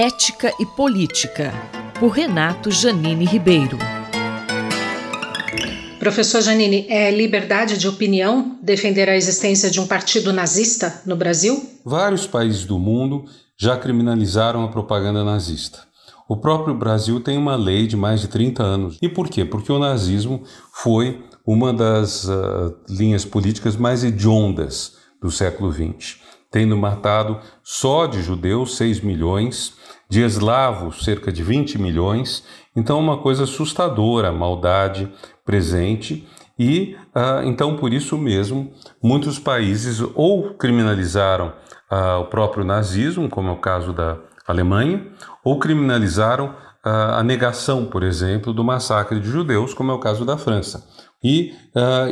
Ética e Política, por Renato Janine Ribeiro. Professor Janine, é liberdade de opinião defender a existência de um partido nazista no Brasil? Vários países do mundo já criminalizaram a propaganda nazista. O próprio Brasil tem uma lei de mais de 30 anos. E por quê? Porque o nazismo foi uma das uh, linhas políticas mais hediondas do século XX tendo matado só de judeus 6 milhões, de eslavos cerca de 20 milhões. Então, uma coisa assustadora, a maldade presente. E ah, então, por isso mesmo, muitos países ou criminalizaram ah, o próprio nazismo, como é o caso da Alemanha, ou criminalizaram ah, a negação, por exemplo, do massacre de judeus, como é o caso da França. E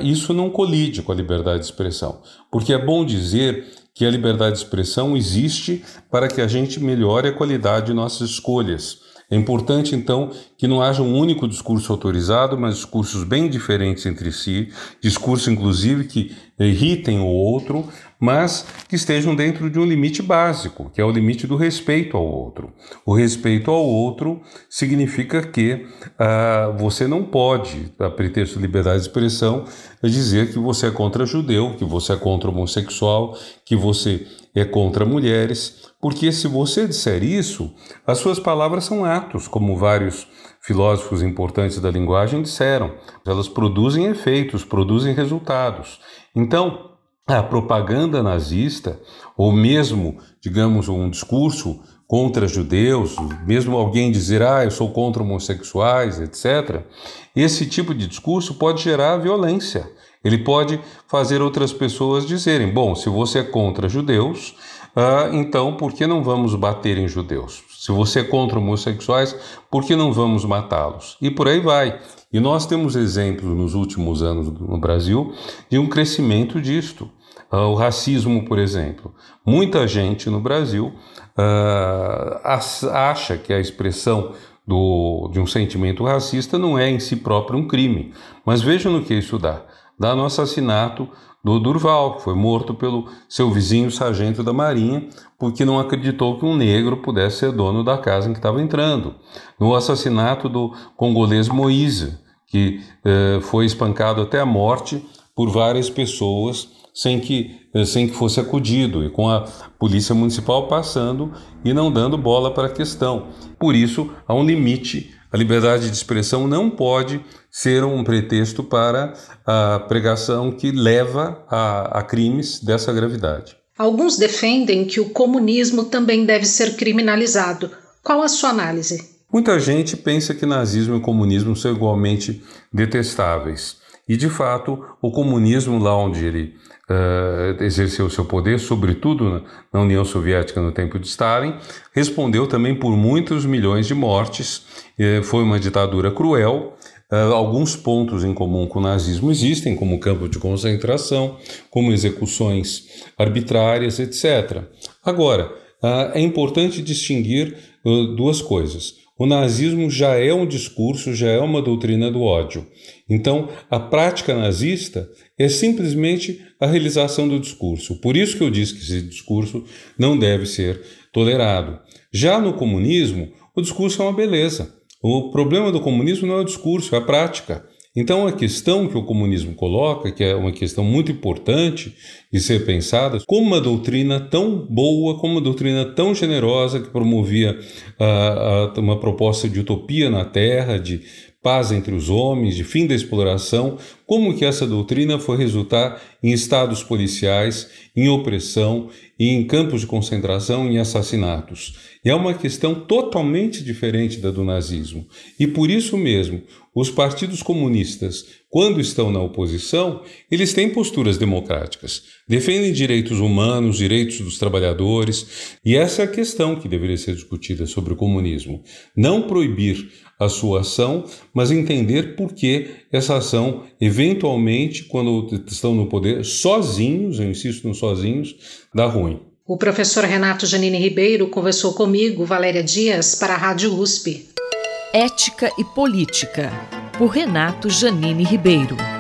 isso não colide com a liberdade de expressão, porque é bom dizer que a liberdade de expressão existe para que a gente melhore a qualidade de nossas escolhas. É importante, então, que não haja um único discurso autorizado, mas discursos bem diferentes entre si, discursos, inclusive, que irritem o outro, mas que estejam dentro de um limite básico, que é o limite do respeito ao outro. O respeito ao outro significa que ah, você não pode, a pretexto de liberdade de expressão, dizer que você é contra judeu, que você é contra homossexual, que você é contra mulheres, porque se você disser isso, as suas palavras são atos, como vários filósofos importantes da linguagem disseram. Elas produzem efeitos, produzem resultados. Então, a propaganda nazista, ou mesmo, digamos, um discurso contra judeus, mesmo alguém dizer, ah, eu sou contra homossexuais, etc., esse tipo de discurso pode gerar violência. Ele pode fazer outras pessoas dizerem: bom, se você é contra judeus, ah, então por que não vamos bater em judeus? Se você é contra homossexuais, por que não vamos matá-los? E por aí vai. E nós temos exemplos nos últimos anos no Brasil de um crescimento disto. Uh, o racismo, por exemplo. Muita gente no Brasil uh, acha que a expressão do, de um sentimento racista não é em si próprio um crime. Mas vejam no que isso dá. Dá no assassinato do Durval, que foi morto pelo seu vizinho sargento da Marinha, porque não acreditou que um negro pudesse ser dono da casa em que estava entrando. No assassinato do congolês Moise, que eh, foi espancado até a morte por várias pessoas sem que, eh, sem que fosse acudido, e com a polícia municipal passando e não dando bola para a questão. Por isso, há um limite. A liberdade de expressão não pode ser um pretexto para a pregação que leva a, a crimes dessa gravidade. Alguns defendem que o comunismo também deve ser criminalizado. Qual a sua análise? Muita gente pensa que nazismo e comunismo são igualmente detestáveis. E, de fato, o comunismo, lá onde ele uh, exerceu seu poder, sobretudo na, União Soviética no tempo de Stalin, respondeu também por muitos milhões de mortes. Uh, foi uma ditadura cruel. Uh, alguns pontos em comum com o nazismo existem, como campo de concentração, como execuções arbitrárias, etc. Agora, é importante distinguir duas coisas. O nazismo já é um discurso, já é uma doutrina do ódio. Então, a prática nazista é simplesmente a realização do discurso. Por isso que eu disse que esse discurso não deve ser tolerado. Já no comunismo, o discurso é uma beleza. O problema do comunismo não é o discurso, é a prática. Então, a questão que o comunismo coloca, que é uma questão muito importante de ser pensada, como uma doutrina tão boa, como uma doutrina tão generosa que promovia uh, uh, uma proposta de utopia na Terra, de paz entre os homens, de fim da exploração, como que essa doutrina foi resultar em estados policiais, em opressão, em campos de concentração, em assassinatos. E é uma questão totalmente diferente da do nazismo. E por isso mesmo, os partidos comunistas, quando estão na oposição, eles têm posturas democráticas, defendem direitos humanos, direitos dos trabalhadores, e essa é a questão que deveria ser discutida sobre o comunismo. Não proibir a sua ação, mas entender por que essa ação, eventualmente, quando estão no poder, sozinhos, eu insisto no sozinhos, dá ruim. O professor Renato Janine Ribeiro conversou comigo, Valéria Dias, para a Rádio USP. Ética e Política, por Renato Janine Ribeiro.